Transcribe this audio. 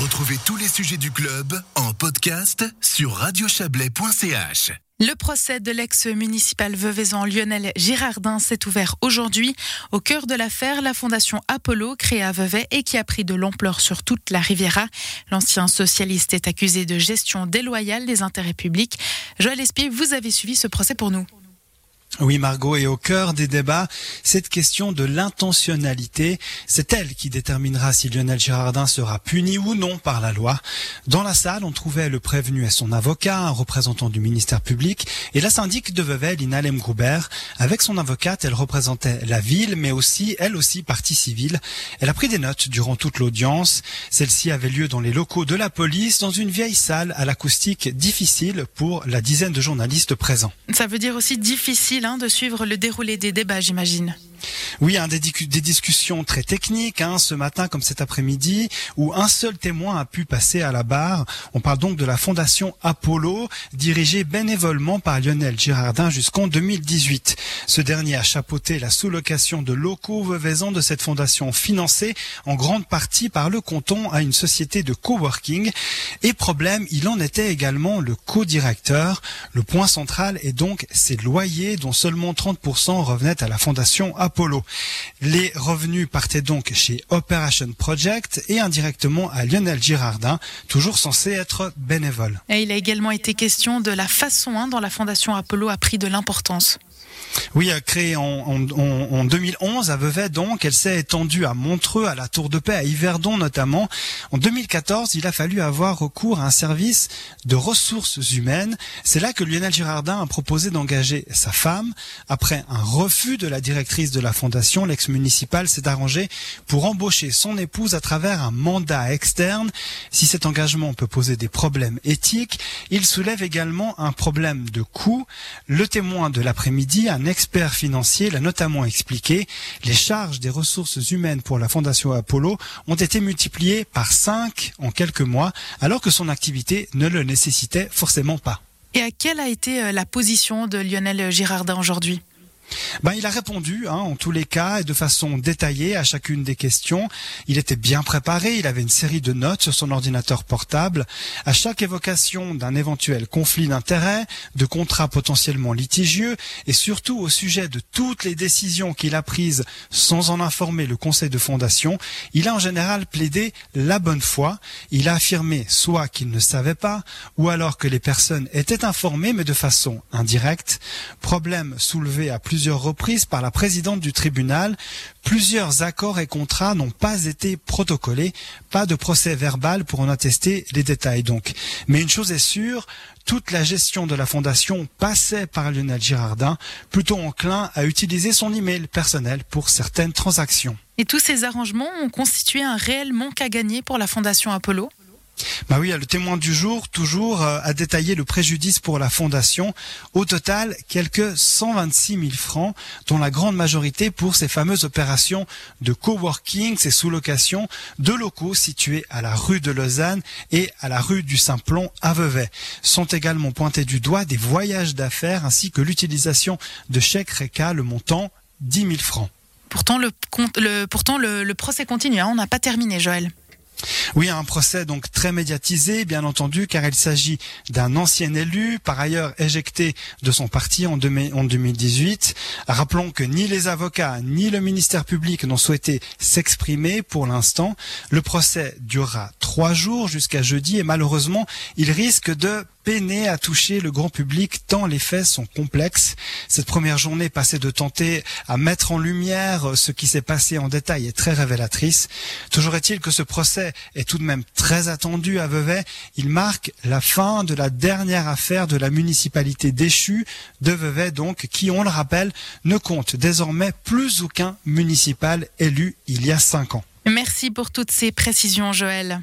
Retrouvez tous les sujets du club en podcast sur radiochablais.ch. Le procès de l'ex-municipal Veuvezan Lionel Girardin s'est ouvert aujourd'hui. Au cœur de l'affaire, la fondation Apollo, créée à Vevey et qui a pris de l'ampleur sur toute la Riviera. L'ancien socialiste est accusé de gestion déloyale des intérêts publics. Joël Espier, vous avez suivi ce procès pour nous. Oui, Margot, et au cœur des débats, cette question de l'intentionnalité, c'est elle qui déterminera si Lionel Girardin sera puni ou non par la loi. Dans la salle, on trouvait le prévenu et son avocat, un représentant du ministère public, et la syndic de Vevey, Lina Lemgruber. Avec son avocate, elle représentait la ville, mais aussi, elle aussi, partie civile. Elle a pris des notes durant toute l'audience. Celle-ci avait lieu dans les locaux de la police, dans une vieille salle à l'acoustique difficile pour la dizaine de journalistes présents. Ça veut dire aussi difficile hein, de suivre le déroulé des débats, j'imagine. Oui, hein, des, des, discussions très techniques hein, ce matin comme cet après-midi, où un seul témoin a pu passer à la barre. On parle donc de la fondation Apollo, dirigée bénévolement par Lionel Girardin jusqu'en 2018. Ce dernier a chapeauté la sous-location de locaux veuvaisans de cette fondation financée en grande partie par le canton à une société de coworking. Et problème, il en était également le co-directeur. Le point central est donc ses loyers dont seulement 30% revenaient à la fondation Apollo. Apollo. Les revenus partaient donc chez Operation Project et indirectement à Lionel Girardin, toujours censé être bénévole. Et il a également été question de la façon hein, dont la Fondation Apollo a pris de l'importance. Oui, créée en, en, en, 2011 à Vevey, donc, elle s'est étendue à Montreux, à la Tour de Paix, à Yverdon notamment. En 2014, il a fallu avoir recours à un service de ressources humaines. C'est là que Lionel Girardin a proposé d'engager sa femme. Après un refus de la directrice de la fondation, l'ex-municipal s'est arrangé pour embaucher son épouse à travers un mandat externe. Si cet engagement peut poser des problèmes éthiques, il soulève également un problème de coût. Le témoin de l'après-midi, un expert financier l'a notamment expliqué, les charges des ressources humaines pour la Fondation Apollo ont été multipliées par 5 en quelques mois, alors que son activité ne le nécessitait forcément pas. Et à quelle a été euh, la position de Lionel Girardin aujourd'hui? Ben, il a répondu, hein, en tous les cas, et de façon détaillée à chacune des questions. Il était bien préparé, il avait une série de notes sur son ordinateur portable. À chaque évocation d'un éventuel conflit d'intérêts, de contrats potentiellement litigieux, et surtout au sujet de toutes les décisions qu'il a prises sans en informer le conseil de fondation, il a en général plaidé la bonne foi. Il a affirmé soit qu'il ne savait pas, ou alors que les personnes étaient informées, mais de façon indirecte. Problème soulevé à plusieurs plusieurs reprises par la présidente du tribunal. Plusieurs accords et contrats n'ont pas été protocolés. Pas de procès verbal pour en attester les détails donc. Mais une chose est sûre, toute la gestion de la fondation passait par Lionel Girardin, plutôt enclin à utiliser son email personnel pour certaines transactions. Et tous ces arrangements ont constitué un réel manque à gagner pour la fondation Apollo? Bah oui, le témoin du jour, toujours, euh, a détaillé le préjudice pour la fondation. Au total, quelques 126 000 francs, dont la grande majorité pour ces fameuses opérations de coworking, ces sous-locations de locaux situés à la rue de Lausanne et à la rue du Simplon à Vevey. Sont également pointés du doigt des voyages d'affaires ainsi que l'utilisation de chèques RECA, le montant 10 000 francs. Pourtant, le, pourtant le, procès continue, hein. on n'a pas terminé, Joël. Oui, un procès donc très médiatisé, bien entendu, car il s'agit d'un ancien élu, par ailleurs éjecté de son parti en 2018. Rappelons que ni les avocats ni le ministère public n'ont souhaité s'exprimer pour l'instant. Le procès durera trois jours jusqu'à jeudi et malheureusement, il risque de peiner à toucher le grand public tant les faits sont complexes. Cette première journée passée de tenter à mettre en lumière ce qui s'est passé en détail est très révélatrice. Toujours est-il que ce procès est tout de même très attendu à Vevey. Il marque la fin de la dernière affaire de la municipalité déchue de Vevey, donc, qui, on le rappelle, ne compte désormais plus aucun municipal élu il y a cinq ans. Merci pour toutes ces précisions, Joël.